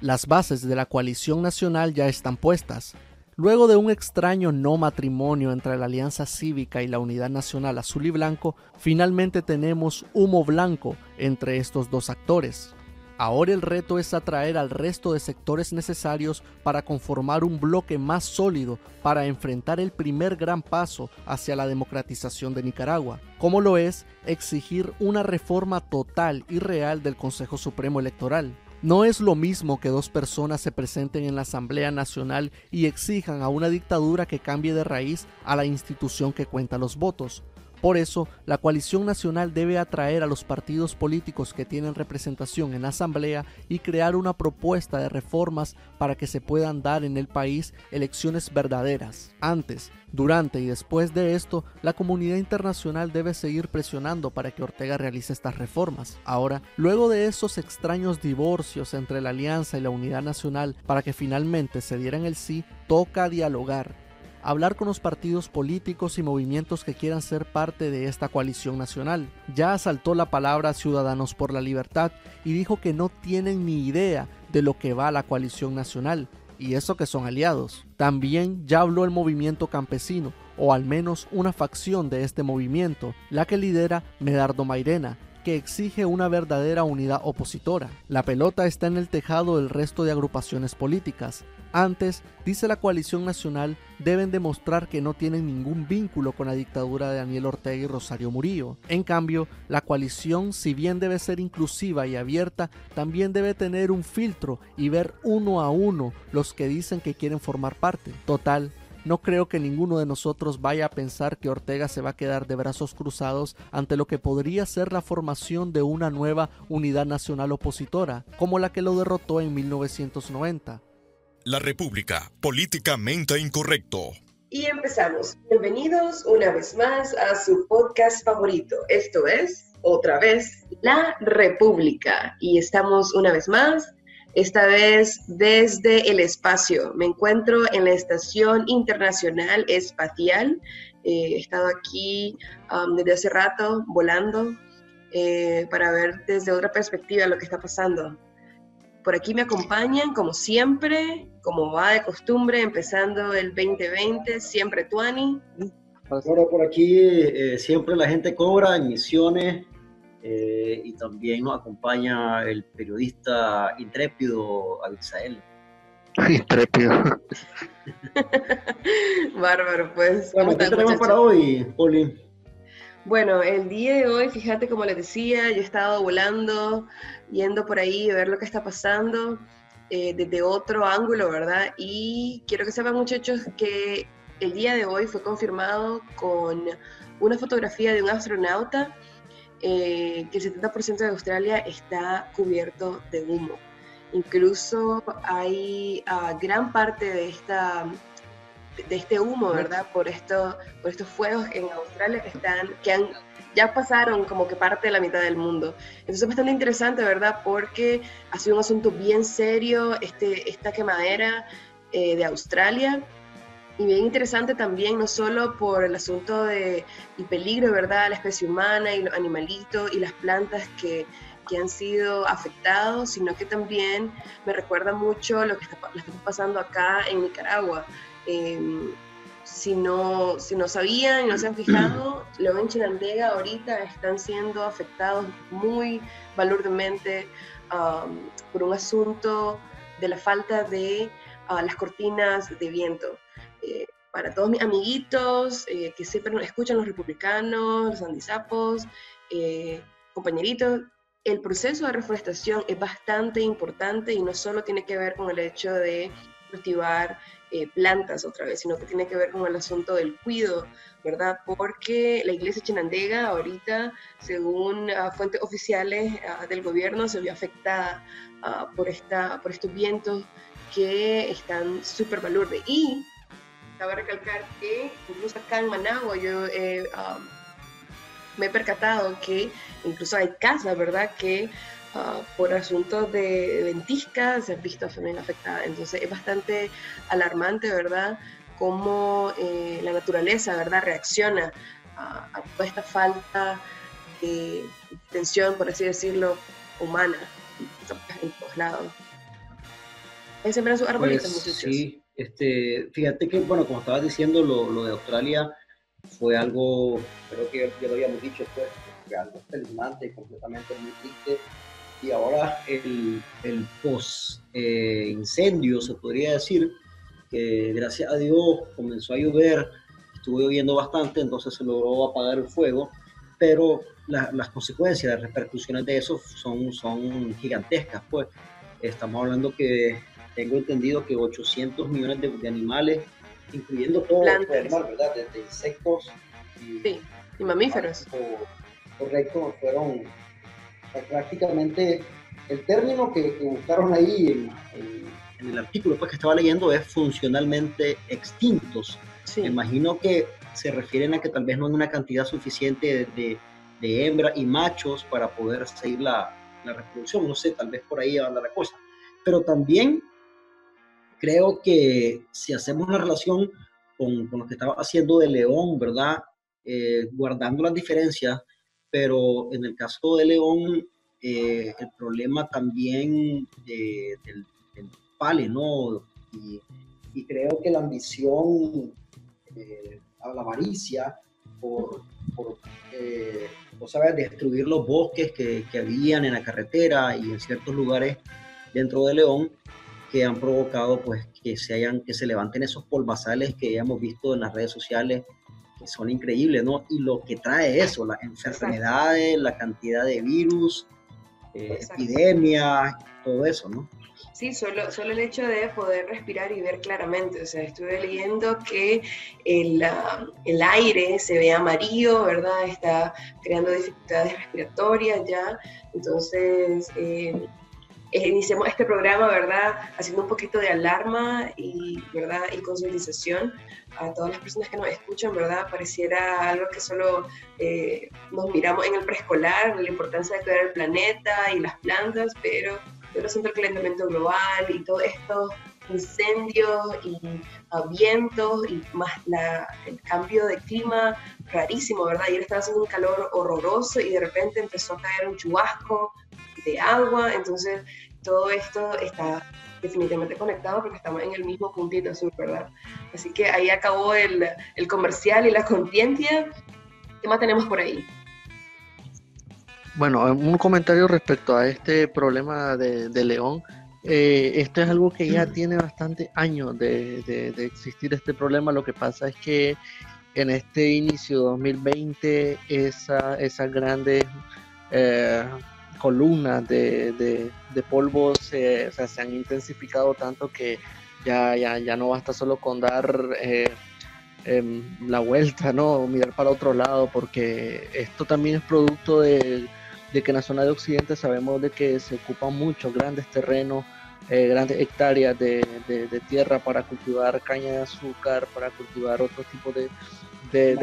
Las bases de la coalición nacional ya están puestas. Luego de un extraño no matrimonio entre la Alianza Cívica y la Unidad Nacional Azul y Blanco, finalmente tenemos humo blanco entre estos dos actores. Ahora el reto es atraer al resto de sectores necesarios para conformar un bloque más sólido para enfrentar el primer gran paso hacia la democratización de Nicaragua, como lo es exigir una reforma total y real del Consejo Supremo Electoral. No es lo mismo que dos personas se presenten en la Asamblea Nacional y exijan a una dictadura que cambie de raíz a la institución que cuenta los votos. Por eso, la coalición nacional debe atraer a los partidos políticos que tienen representación en la Asamblea y crear una propuesta de reformas para que se puedan dar en el país elecciones verdaderas. Antes, durante y después de esto, la comunidad internacional debe seguir presionando para que Ortega realice estas reformas. Ahora, luego de esos extraños divorcios entre la Alianza y la Unidad Nacional para que finalmente se dieran el sí, toca dialogar hablar con los partidos políticos y movimientos que quieran ser parte de esta coalición nacional. Ya asaltó la palabra Ciudadanos por la Libertad y dijo que no tienen ni idea de lo que va la coalición nacional, y eso que son aliados. También ya habló el movimiento campesino, o al menos una facción de este movimiento, la que lidera Medardo Mairena, que exige una verdadera unidad opositora. La pelota está en el tejado del resto de agrupaciones políticas. Antes, dice la coalición nacional, deben demostrar que no tienen ningún vínculo con la dictadura de Daniel Ortega y Rosario Murillo. En cambio, la coalición, si bien debe ser inclusiva y abierta, también debe tener un filtro y ver uno a uno los que dicen que quieren formar parte. Total, no creo que ninguno de nosotros vaya a pensar que Ortega se va a quedar de brazos cruzados ante lo que podría ser la formación de una nueva unidad nacional opositora, como la que lo derrotó en 1990. La República, políticamente incorrecto. Y empezamos. Bienvenidos una vez más a su podcast favorito. Esto es, otra vez, La República. Y estamos una vez más, esta vez desde el espacio. Me encuentro en la Estación Internacional Espacial. Eh, he estado aquí um, desde hace rato volando eh, para ver desde otra perspectiva lo que está pasando. Por aquí me acompañan, como siempre, como va de costumbre, empezando el 2020, siempre Tuani. Bueno, por aquí eh, siempre la gente cobra en misiones eh, y también nos acompaña el periodista intrépido Abisael. Intrépido. Bárbaro, pues. Bueno, ¿qué tenemos para hoy, Poli? Bueno, el día de hoy, fíjate, como les decía, yo he estado volando, yendo por ahí a ver lo que está pasando eh, desde otro ángulo, ¿verdad? Y quiero que sepan, muchachos, que el día de hoy fue confirmado con una fotografía de un astronauta eh, que el 70% de Australia está cubierto de humo. Incluso hay uh, gran parte de esta de este humo, ¿verdad? Por, esto, por estos fuegos en Australia que están, que han, ya pasaron como que parte de la mitad del mundo. Entonces es bastante interesante, ¿verdad? Porque ha sido un asunto bien serio este, esta quemadera eh, de Australia y bien interesante también, no solo por el asunto de el peligro, ¿verdad?, la especie humana y los animalitos y las plantas que, que han sido afectados, sino que también me recuerda mucho lo que está, lo que está pasando acá en Nicaragua. Em, si, no, si no sabían y no se han fijado, los en Chinandega ahorita están siendo afectados muy valorosamente por un asunto de la falta de ah, las cortinas de viento. Eh, para todos mis amiguitos eh, que siempre escuchan los republicanos, los andizapos, eh, compañeritos, el proceso de reforestación es bastante importante y no solo tiene que ver con el hecho de cultivar eh, plantas otra vez, sino que tiene que ver con el asunto del cuido, ¿verdad? Porque la iglesia chinandega ahorita, según ah, fuentes oficiales ah, del gobierno, se vio afectada ah, por, esta, por estos vientos que están súper valores. Y cabe recalcar que incluso acá en Managua yo me he percatado que incluso hay casas, ¿verdad? Que Ah, por asuntos de ventisca se han visto también afectadas. Entonces es bastante alarmante, ¿verdad? Cómo eh, la naturaleza, ¿verdad? Reacciona a, toda esta falta de tensión, por así decirlo, humana en todos lados. Es sembrar sus arbolitos, Pues, sí, este, fíjate que, bueno, como estabas diciendo, lo, lo de Australia fue algo, creo que ya lo habíamos dicho, fue, fue algo espeluznante, completamente muy triste. Y ahora el, el post-incendio, se podría decir, que gracias a Dios comenzó a llover, estuvo lloviendo bastante, entonces se logró apagar el fuego, pero la- las consecuencias, las repercusiones de eso son, son gigantescas, pues. Estamos hablando que tengo entendido que 800 millones de, de animales, incluyendo todo, todo animal, ¿verdad? Desde insectos y Sí, y mamíferos. correcto, fueron prácticamente el término que, que buscaron ahí en, en- en el artículo pues, que estaba leyendo es funcionalmente extintos. Sí. Me imagino que se refieren a que tal vez no hay una cantidad suficiente de, de, de hembras y machos para poder seguir la, la reproducción. No sé, tal vez por ahí anda la cosa. Pero también creo que si hacemos la relación con, con lo que estaba haciendo de León, ¿verdad? Eh, guardando las diferencias, pero en el caso de León, eh, el problema también de- del, del pale, ¿no? Y, y creo que la ambición, eh, la avaricia por, por eh, sabes, destruir los bosques que, que habían en la carretera y en ciertos lugares dentro de León que han provocado pues que se hayan que se levanten esos polvazales que hemos visto en las redes sociales son increíbles, ¿no? Y lo que trae eso, las enfermedades, la cantidad de virus, eh, Exacto. epidemias, todo eso, ¿no? Sí, solo, solo el hecho de poder respirar y ver claramente. O sea, estuve leyendo que el, ah, el aire se ve amarillo, ¿verdad? Está creando dificultades respiratorias ya. Entonces, eh, eh, iniciamos este programa, ¿verdad? Haciendo un poquito de alarma y, ¿verdad? Y concientización a todas las personas que nos escuchan, ¿verdad? Pareciera algo que solo eh, nos miramos en el preescolar, la importancia de cuidar el planeta y las plantas, pero yo lo siento el calentamiento global y todos estos incendios y vientos y más la, el cambio de clima rarísimo, ¿verdad? Ayer estaba haciendo un calor horroroso y de repente empezó a caer un chubasco de agua, entonces todo esto está definitivamente conectado porque estamos en el mismo puntito sur, ¿verdad? Así que ahí acabó el, el comercial y la conciencia. ¿Qué más tenemos por ahí? Bueno, un comentario respecto a este problema de, de León. Eh, esto es algo que ya tiene bastante años de, de- de existir este problema. Lo que pasa es que en este inicio 2020 esa, esas grandes eh, columnas de, de- de polvo se, o sea, se han intensificado tanto que ya, ya, ya no basta solo con dar eh, em, la vuelta, ¿no? Mirar para otro lado, porque esto también es producto de, de que en la zona de Occidente sabemos de que se ocupan muchos grandes terrenos, eh, grandes hectáreas de, de- de tierra para cultivar caña de azúcar, para cultivar otro tipo de,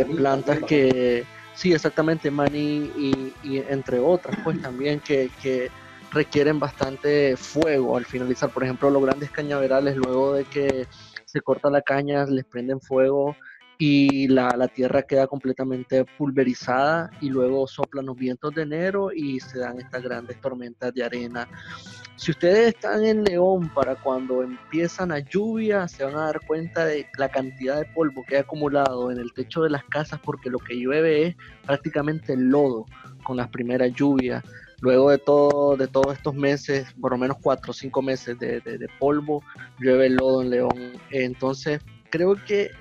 plantas que, sí, exactamente, maní y, y entre otras, pues también que, que requieren bastante fuego al finalizar. Por ejemplo, los grandes cañaverales, luego de que se corta la caña, les prenden fuego y la, la tierra queda completamente pulverizada y luego soplan los vientos de enero y se dan estas grandes tormentas de arena. Si ustedes están en León para cuando empiezan a lluvia, se van a dar cuenta de la cantidad de polvo que ha acumulado en el techo de las casas porque lo que llueve es prácticamente lodo con las primeras lluvias. Luego de todo, de todos estos meses, por lo menos cuatro o cinco meses de, de- de polvo, llueve lodo en León. Entonces, creo que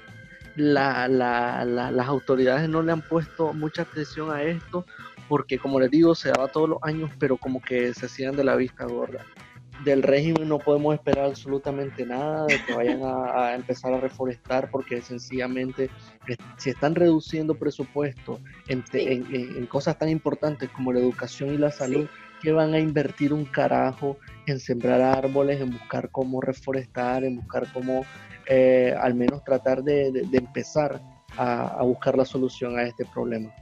la- la- la- las autoridades no le han puesto mucha atención a esto porque como les digo se daba todos los años pero como que se hacían de la vista gorda del régimen no podemos esperar absolutamente nada de que vayan a, a empezar a reforestar porque sencillamente si están reduciendo presupuesto en, te- Sí. en- en- en cosas tan importantes como la educación y la salud que van a invertir un carajo en sembrar árboles, en buscar cómo reforestar, en buscar cómo eh, al menos tratar de, de- de empezar a, a buscar la solución a este problema.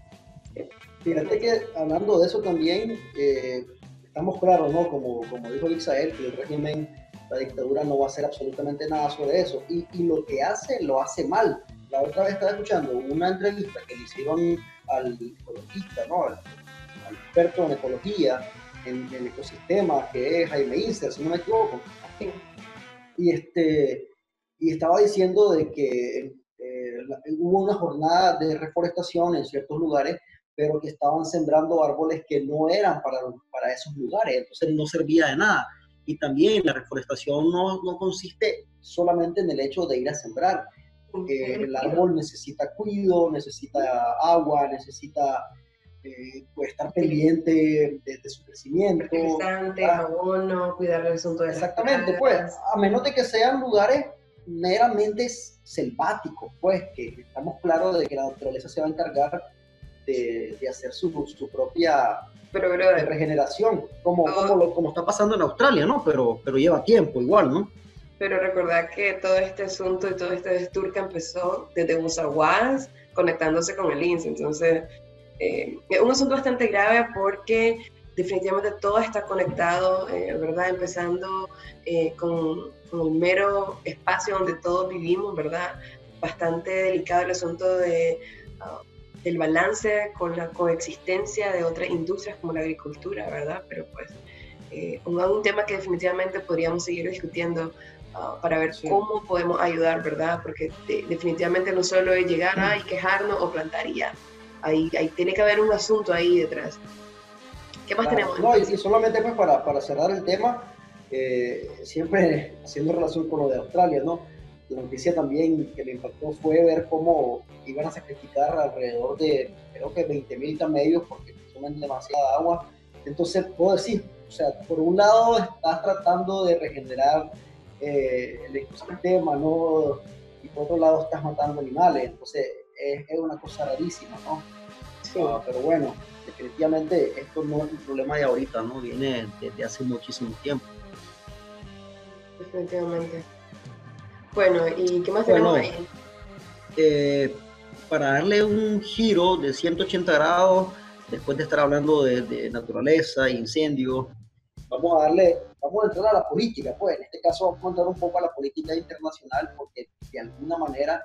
Fíjate que hablando de eso también, eh, estamos claros, ¿no? Como, como dijo Israel, que el régimen, la dictadura no va a hacer absolutamente nada sobre eso. Y, y lo que hace, lo hace mal. La otra vez estaba escuchando una entrevista que le hicieron al ecologista, ¿no? Al, al experto en ecología, en el ecosistema, que es Jaime Inser, si no me equivoco. Y, este, y estaba diciendo de que eh, hubo una jornada de reforestación en ciertos lugares, pero que estaban sembrando árboles que no eran para, para esos lugares, entonces no servía de nada. Y también la reforestación no, no consiste solamente en el hecho de ir a sembrar. Eh, el árbol necesita cuidado, necesita agua, necesita eh, pues, estar pendiente de, su crecimiento. abono, cuidar el asunto de Exactamente, pues, a menos de que sean lugares meramente selváticos, pues, que estamos claros de que la naturaleza se va a encargar de, de hacer su, su propia pero, regeneración, como, como, como, está pasando en Australia, ¿no? Pero, pero lleva tiempo igual, ¿no? Pero recordad que todo este asunto y todo este desturca empezó desde Usaguas conectándose con el INSS, entonces eh, un asunto bastante grave porque definitivamente todo está conectado, eh, ¿verdad? Empezando eh, con, con, el mero espacio donde todos vivimos, ¿verdad? Bastante delicado el asunto de, uh, del balance con la coexistencia de otras industrias como la agricultura, ¿verdad? Pero pues un, un, tema que definitivamente podríamos seguir discutiendo uh, para ver cómo podemos ayudar, ¿verdad? Porque definitivamente no solo es llegar a y quejarnos o plantar y ya Ahí, tiene que haber un asunto ahí detrás. ¿Qué más tenemos? No, y, solamente pues para, para cerrar el tema, eh, siempre haciendo relación con lo de Australia, ¿no? La noticia también que me impactó fue ver cómo iban a sacrificar alrededor de, creo que 20 mil camellos porque consumen demasiada agua. Entonces, puedo decir, o sea, por un lado estás tratando de regenerar eh, el ecosistema, ¿no? Y por otro lado estás matando animales. Entonces, es, una cosa rarísima, ¿no? Sí. Ah, pero bueno, definitivamente esto no es un problema de ahorita, ¿no? Viene desde hace muchísimo tiempo. Definitivamente. Bueno, ¿y qué más tenemos ahí? Eh, para darle un giro de 180 grados, después de estar hablando de, de naturaleza, incendios, vamos a darle, vamos a entrar a la política, pues en este caso vamos a entrar un poco a la política internacional, porque de alguna manera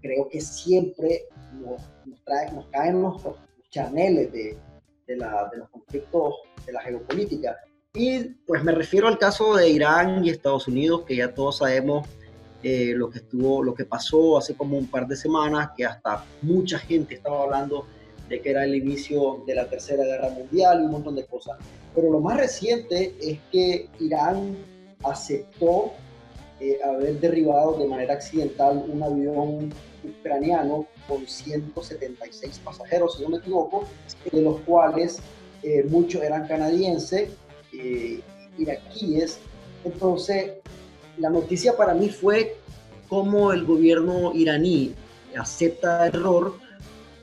creo que siempre nos, trae, nos caen los chaneles de, de, la, de, los conflictos de la geopolítica. Y pues me refiero al caso de Irán y Estados Unidos, que ya todos sabemos eh, lo que estuvo, lo que pasó hace como un par de semanas, que hasta mucha gente estaba hablando de que era el inicio de la Tercera Guerra Mundial y un montón de cosas. Pero lo más reciente es que Irán aceptó eh, haber derribado de manera accidental un avión ucraniano con 176 pasajeros, si no me equivoco, de los cuales eh, muchos eran canadienses, eh, iraquíes. Entonces, la noticia para mí fue cómo el gobierno iraní acepta error,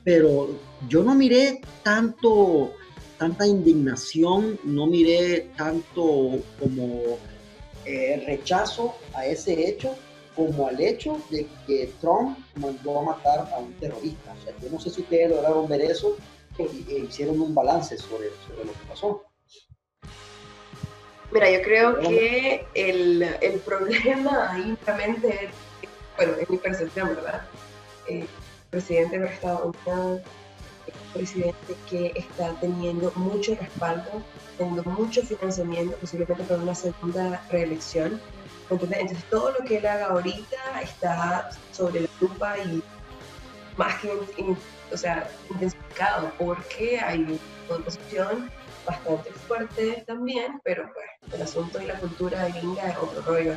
pero yo no miré tanto, tanta indignación, no miré tanto como eh, rechazo a ese hecho, como al hecho de que Trump mandó a matar a un terrorista. O sea, yo no sé si ustedes lograron ver eso e, hicieron un balance sobre, sobre, lo que pasó. Mira, yo creo que el, el problema ahí realmente, bueno, es mi percepción, ¿verdad? Eh, el presidente de Estados Unidos es un presidente que está teniendo mucho respaldo, teniendo mucho financiamiento, posiblemente para una segunda reelección entonces, todo lo que él haga ahorita está sobre la lupa y más que o sea, intensificado porque hay una oposición bastante fuerte también, pero pues el asunto de la cultura gringa es otro rollo.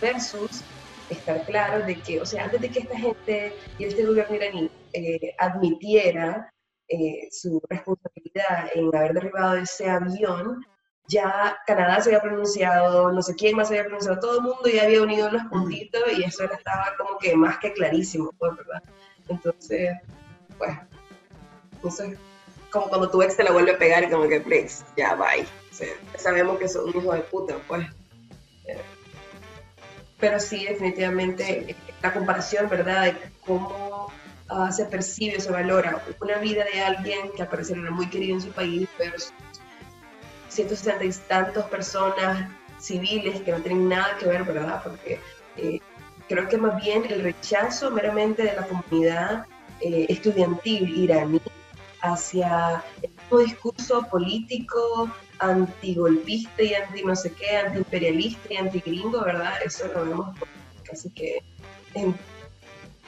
Versus estar claro de que, o sea, antes de que esta gente y este gobierno iraní eh, admitiera eh, su responsabilidad en haber derribado ese avión, ya Canadá se había pronunciado, no sé quién más se había pronunciado, todo el mundo ya había unido los puntitos y eso estaba como que más que clarísimo, pues, ¿verdad? Entonces, pues, eso es como cuando tu ex te la vuelve a pegar y como que, please, ya, bye. O sea, sabemos que son un hijo de puta, pues. Pero sí, definitivamente, la comparación, ¿verdad? De cómo uh, se percibe, se valora una vida de alguien que aparece muy querido en su país versus 160 y tantos personas civiles que no tienen nada que ver, ¿verdad? Porque eh, creo que más bien el rechazo meramente de la comunidad eh, estudiantil iraní hacia el discurso político antigolpista y anti no sé qué, antiimperialista y antigringo, ¿verdad? Eso lo vemos casi que en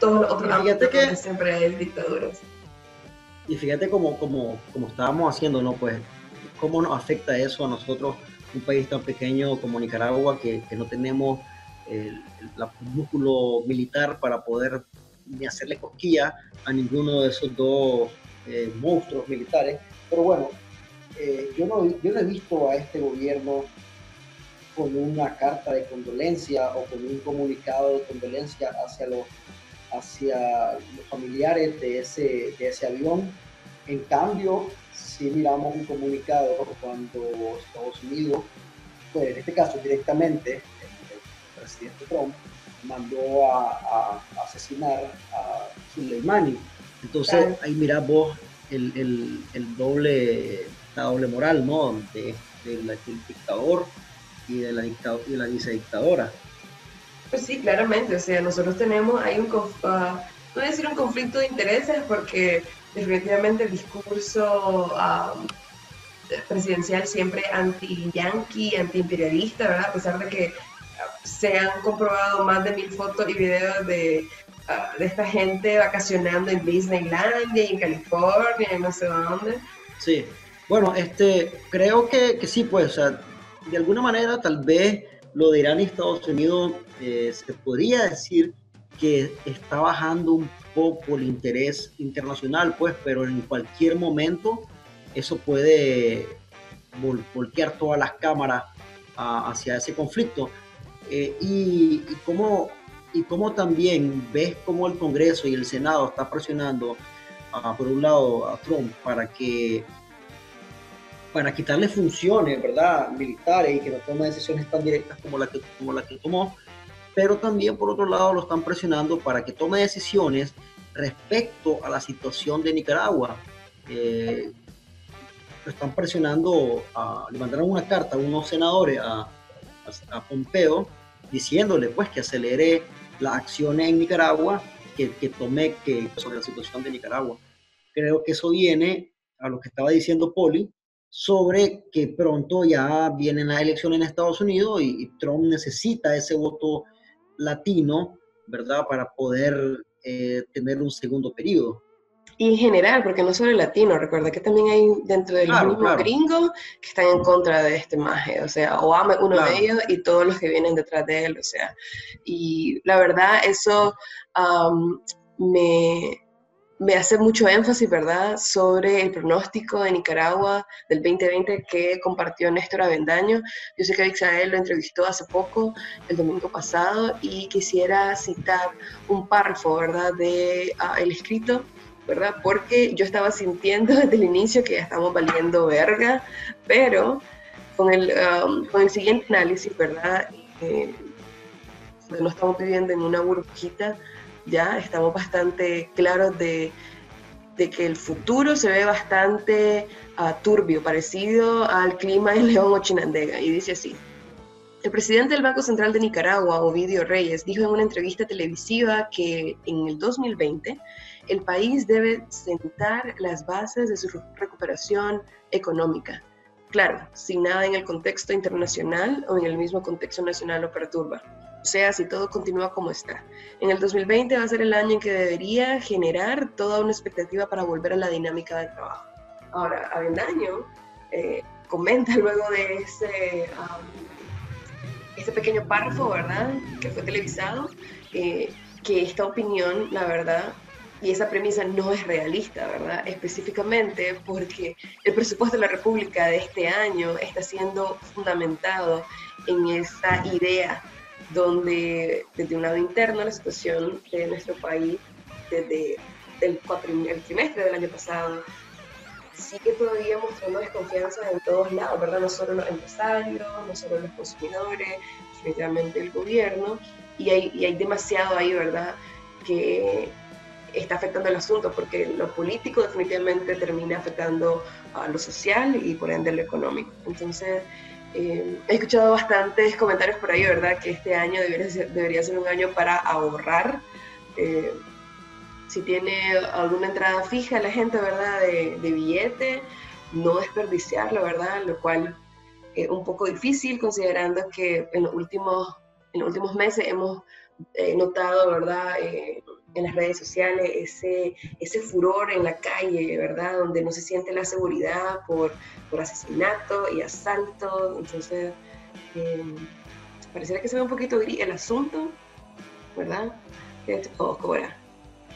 todos los otros ámbitos que siempre hay dictaduras. Y fíjate cómo, como, como estábamos haciendo, ¿no? Pues, cómo nos afecta eso a nosotros, un país tan pequeño como Nicaragua, que, no tenemos el, el, músculo militar para poder ni hacerle cosquilla a ninguno de esos dos eh, monstruos militares. Pero bueno, eh, yo, no, yo he visto a este gobierno con una carta de condolencia o con un comunicado de condolencia hacia los, hacia los familiares de ese, de ese avión. En cambio, si miramos un comunicado cuando Estados Unidos, pues en este caso directamente, el, presidente Trump mandó a, asesinar a Soleimani. Entonces ahí mira vos el, el, el, doble, la doble moral, ¿no? De, del dictador y de la, dictador, y la vicedictadora. Pues sí, claramente, o sea, nosotros tenemos, hay un, uh, no voy a decir un conflicto de intereses porque definitivamente el discurso um, presidencial siempre anti-yankee, anti-imperialista, ¿verdad? A pesar de que se han comprobado más de mil fotos y videos de, uh, de esta gente vacacionando en Disneyland y en California y no sé dónde. Sí, bueno, este, creo que, que sí, pues, o sea, de alguna manera tal vez lo de Irán y Estados Unidos eh, se podría decir que está bajando un poco el interés internacional, pues, pero en cualquier momento eso puede voltear todas las cámaras hacia ese conflicto. Eh, y, y, cómo, y cómo también ves cómo el Congreso y el Senado está presionando, por un lado, a Trump para que para quitarle funciones, ¿verdad?, militares y que no tome decisiones tan directas como la como la que tomó, pero también por otro lado lo están presionando para que tome decisiones respecto a la situación de Nicaragua. Eh, lo están presionando, a, le mandaron una carta a unos senadores, a, a, Pompeo, diciéndole pues que acelere las acciones en Nicaragua, que, que tome que, sobre la situación de Nicaragua. Creo que eso viene a lo que estaba diciendo Poli, sobre que pronto ya vienen las elecciones en Estados Unidos y, Trump necesita ese voto latino, ¿verdad?, para poder eh, tener un segundo periodo. Y en general, porque no solo el latino, recuerda que también hay dentro de los mismos gringos que están en contra de este maje, o sea, Obama es uno de ellos y todos los que vienen detrás de él, o sea, y la verdad eso me, me hace mucho énfasis, ¿verdad?, sobre el pronóstico de Nicaragua del 2020 que compartió Néstor Avendaño. Yo sé que Vixael lo entrevistó hace poco, el domingo pasado, y quisiera citar un párrafo, ¿verdad?, de ah, escrito, ¿verdad?, porque yo estaba sintiendo desde el inicio que ya estamos valiendo verga, pero con el, um, con el siguiente análisis, ¿verdad?, eh, no estamos viviendo en una burbujita, ya estamos bastante claros de, que el futuro se ve bastante uh, turbio, parecido al clima en León o Chinandega. Y dice así. El presidente del Banco Central de Nicaragua, Ovidio Reyes, dijo en una entrevista televisiva que en el 2020 el país debe sentar las bases de su recuperación económica. Claro, sin nada en el contexto internacional o en el mismo contexto nacional lo perturba sea, si todo continúa como está. En el 2020 va a ser el año en que debería generar toda una expectativa para volver a la dinámica de trabajo. Ahora, Avendaño eh, comenta luego de ese, ese pequeño párrafo, ¿verdad?, que fue televisado, eh, que esta opinión, la verdad, y esa premisa no es realista, ¿verdad? Específicamente porque el presupuesto de la República de este año está siendo fundamentado en esa idea donde desde un lado interno la situación de nuestro país desde el, el trimestre del año pasado sigue todavía mostrando desconfianza en todos lados, ¿verdad? No solo los empresarios, no solo los consumidores, definitivamente el gobierno, y hay, y hay demasiado ahí, ¿verdad? Que está afectando el asunto, porque lo político definitivamente termina afectando a lo social y por ende lo económico. Entonces, eh, he escuchado bastantes comentarios por ahí, ¿verdad? Que este año debería ser, un año para ahorrar. Eh, si tiene alguna entrada fija la gente, ¿verdad? De, billete, no desperdiciarlo, ¿verdad? Lo cual es un poco difícil considerando que en los últimos, en los últimos meses hemos eh, notado, ¿verdad? En las redes sociales ese, ese furor en la calle, ¿verdad? Donde no se siente la seguridad por, por asesinato y asalto. Entonces, eh, pareciera que se ve un poquito gris el asunto, ¿verdad? ¿Cómo era?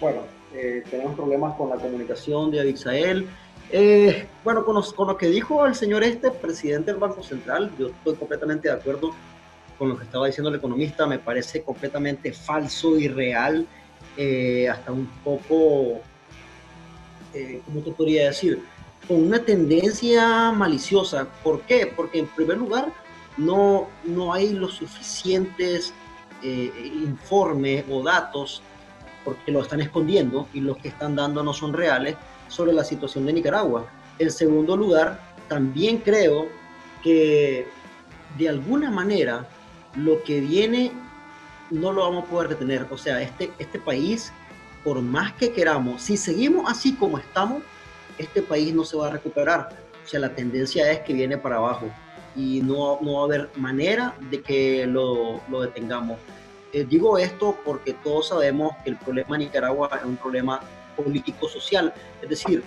Bueno, eh, tenemos problemas con la comunicación de Abisael. Eh, bueno, con, con, lo que dijo el señor este, presidente del Banco Central, yo estoy completamente de acuerdo con lo que estaba diciendo el economista, me parece completamente falso y real, eh, hasta un poco, eh, ¿cómo te podría decir? Con una tendencia maliciosa. ¿Por qué? Porque en primer lugar, no, no hay los suficientes eh, informes o datos porque lo están escondiendo y los que están dando no son reales sobre la situación de Nicaragua. En segundo lugar, también creo que de alguna manera lo que viene no lo vamos a poder detener. O sea, este, este país, por más que queramos, si seguimos así como estamos, este país no se va a recuperar. O sea, la tendencia es que viene para abajo y no, no va a haber manera de que lo, lo detengamos. Eh, digo esto porque todos sabemos que el problema de Nicaragua es un problema político-social, es decir,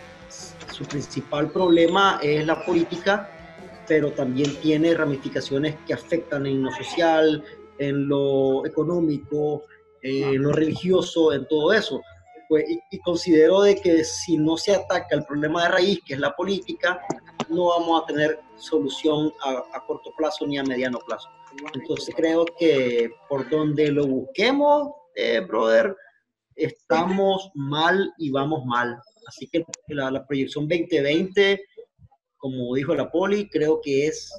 su principal problema es la política, pero también tiene ramificaciones que afectan en lo social, en lo económico, en lo religioso, en todo eso. Pues, y, considero de que si no se ataca el problema de raíz, que es la política, no vamos a tener solución a, a corto plazo ni a mediano plazo. Entonces creo que por donde lo busquemos, eh, brother, estamos mal y vamos mal. Así que la, la, proyección 2020, como dijo la poli, creo que es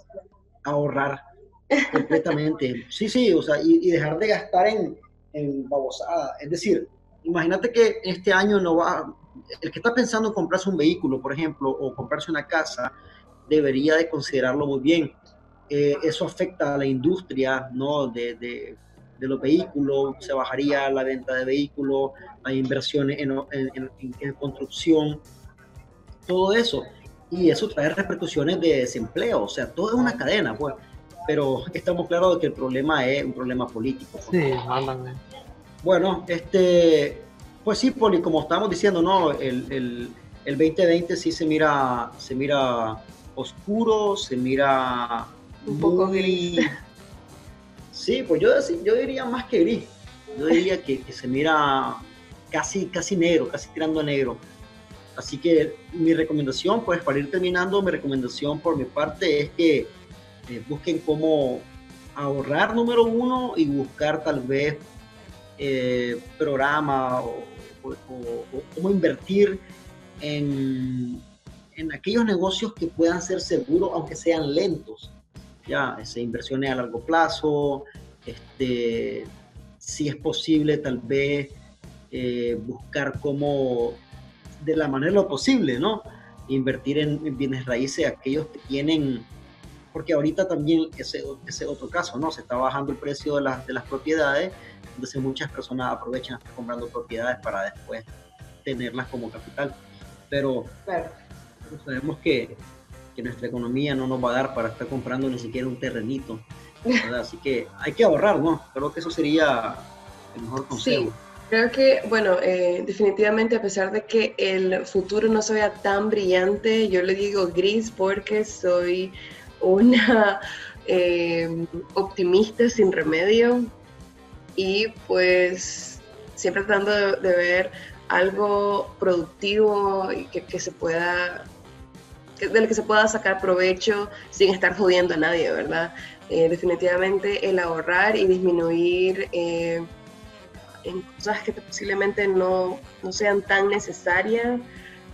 ahorrar completamente. Sí, sí, o sea, y, y dejar de gastar en, en babosada. Es decir, imagínate que este año no va, el que está pensando en comprarse un vehículo, por ejemplo, o comprarse una casa, debería de considerarlo muy bien. Eh, eso afecta a la industria ¿no? de, de, de, los vehículos, se bajaría la venta de vehículos, hay inversiones en, en, en, construcción, todo eso. Y eso trae repercusiones de desempleo, o sea, todo es una cadena, pues. Pero estamos claros de que el problema es un problema político. Sí, Bueno, este, pues sí, Poli, como estamos diciendo, ¿no? El, el, el 2020 sí se mira, se mira oscuro, se mira un poco gris. Sí, pues yo, yo diría más que gris. Yo diría que, que, se mira casi, casi negro, casi tirando a negro. Así que mi recomendación, pues para ir terminando, mi recomendación por mi parte es que eh, busquen cómo ahorrar número uno y buscar tal vez eh, programa o, cómo invertir en, en aquellos negocios que puedan ser seguros, aunque sean lentos ya, ese, inversiones a largo plazo, este, si es posible tal vez eh, buscar cómo, de la manera lo posible, ¿no? Invertir en, bienes raíces, aquellos que tienen, porque ahorita también ese, ese otro caso, ¿no? Se está bajando el precio de, las de las propiedades, entonces muchas personas aprovechan estar comprando propiedades para después tenerlas como capital. Pero claro. sabemos que que nuestra economía no nos va a dar para estar comprando ni siquiera un terrenito. ¿verdad? Así que hay que ahorrar, ¿no? Creo que eso sería el mejor consejo. Sí. Creo que, bueno, eh, definitivamente a pesar de que el futuro no se vea tan brillante, yo le digo gris porque soy una eh, optimista sin remedio y pues siempre tratando de, ver algo productivo y que, que se pueda del que se pueda sacar provecho sin estar jodiendo a nadie, ¿verdad? Eh, definitivamente el ahorrar y disminuir eh, en cosas que posiblemente no, no sean tan necesarias,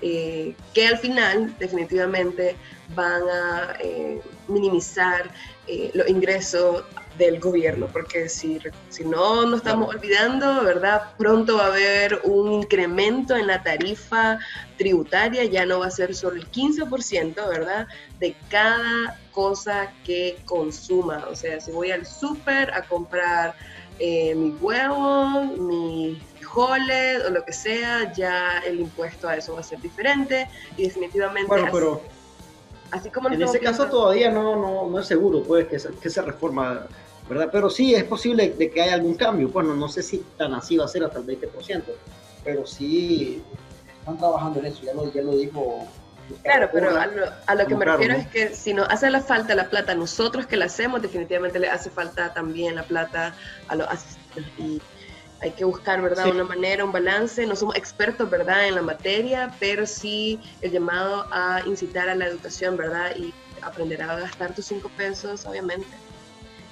que al final definitivamente van a eh, minimizar eh, los ingresos del gobierno, porque si, si no nos estamos olvidando, ¿verdad? Pronto va a haber un incremento en la tarifa tributaria, ya no va a ser solo el 15%, ¿verdad? De cada cosa que consuma. O sea, si voy al súper a comprar eh, mi huevo, mi frijoles o lo que sea, ya el impuesto a eso va a ser diferente y definitivamente... Bueno, pero Así como en ese caso todavía no, no, no es seguro pues que, que se reforma, ¿verdad? Pero sí es posible de que haya algún cambio. Bueno, no sé si tan así va a ser hasta el 20%, pero sí están trabajando en eso, ya lo, ya lo dijo. Claro, pero a lo, a lo que me refiero es que si nos hace la falta la plata a nosotros que la hacemos, definitivamente le hace falta también la plata a los asistentes. Y hay que buscar, ¿verdad? Una manera, un balance. No somos expertos, ¿verdad? En la materia, pero sí el llamado a incitar a la educación, ¿verdad? Y aprender a gastar tus cinco pesos, obviamente.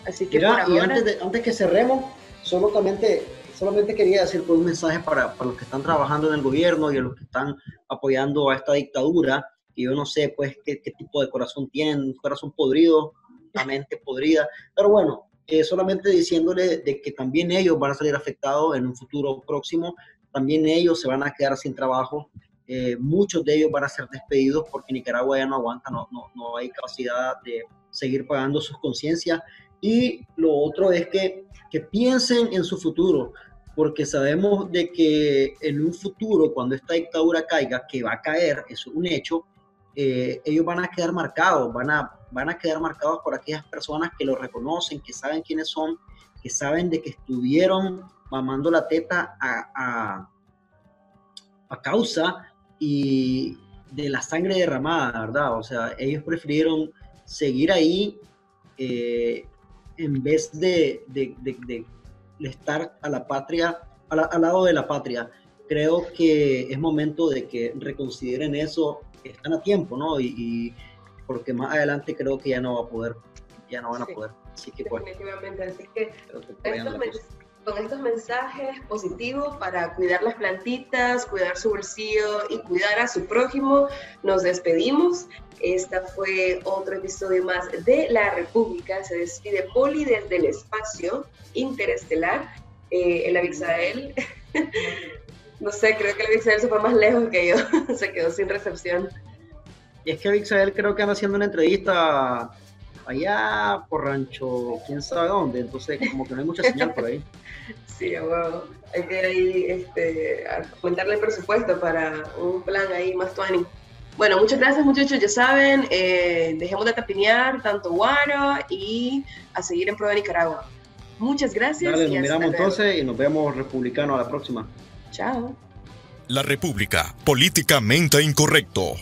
Así que Mira, y antes, antes que cerremos, solamente, solamente quería decir pues, un mensaje para, para, los que están trabajando en el gobierno y a los que están apoyando a esta dictadura. Y yo no sé, pues, qué, qué tipo de corazón tienen, un corazón podrido, una mente podrida. Pero bueno, eh, solamente diciéndole de que también ellos van a salir afectados en un futuro próximo, también ellos se van a quedar sin trabajo, eh, muchos de ellos van a ser despedidos porque Nicaragua ya no aguanta, no, no, no hay capacidad de seguir pagando sus conciencias. Y lo otro es que, que piensen en su futuro, porque sabemos de que en un futuro, cuando esta dictadura caiga, que va a caer, es un hecho, eh, ellos van a quedar marcados, van a, van a quedar marcados por aquellas personas que lo reconocen, que saben quiénes son, que saben de que estuvieron mamando la teta a, a, causa y de la sangre derramada, ¿verdad? O sea, ellos prefirieron seguir ahí eh, en vez de, de, de, estar a la patria, al lado de la patria. Creo que es momento de que reconsideren eso están a tiempo, ¿no? Y, porque más adelante creo que ya no va a poder, ya no van a poder. Así que Definitivamente, así que, con estos mensajes positivos para cuidar las plantitas, cuidar su bolsillo y cuidar a su prójimo, nos despedimos. Esta fue otro episodio más de La República. Se despide Poli desde el espacio interestelar. Eh, el Avixael No sé, creo que el Vixael se fue más lejos que yo. se quedó sin recepción. Y es que Vixael creo que anda haciendo una entrevista allá por rancho, quién sabe dónde, entonces como que no hay mucha señal por ahí. Sí, bueno, hay que ahí este, aumentarle el presupuesto para un plan ahí más tuani. Bueno, muchas gracias muchachos, ya saben, eh, dejemos de tapinear tanto Guaro y a seguir en prueba de Nicaragua. Muchas gracias. Dale, nos miramos entonces y nos vemos republicanos a la próxima. Chao. La República, políticamente incorrecto.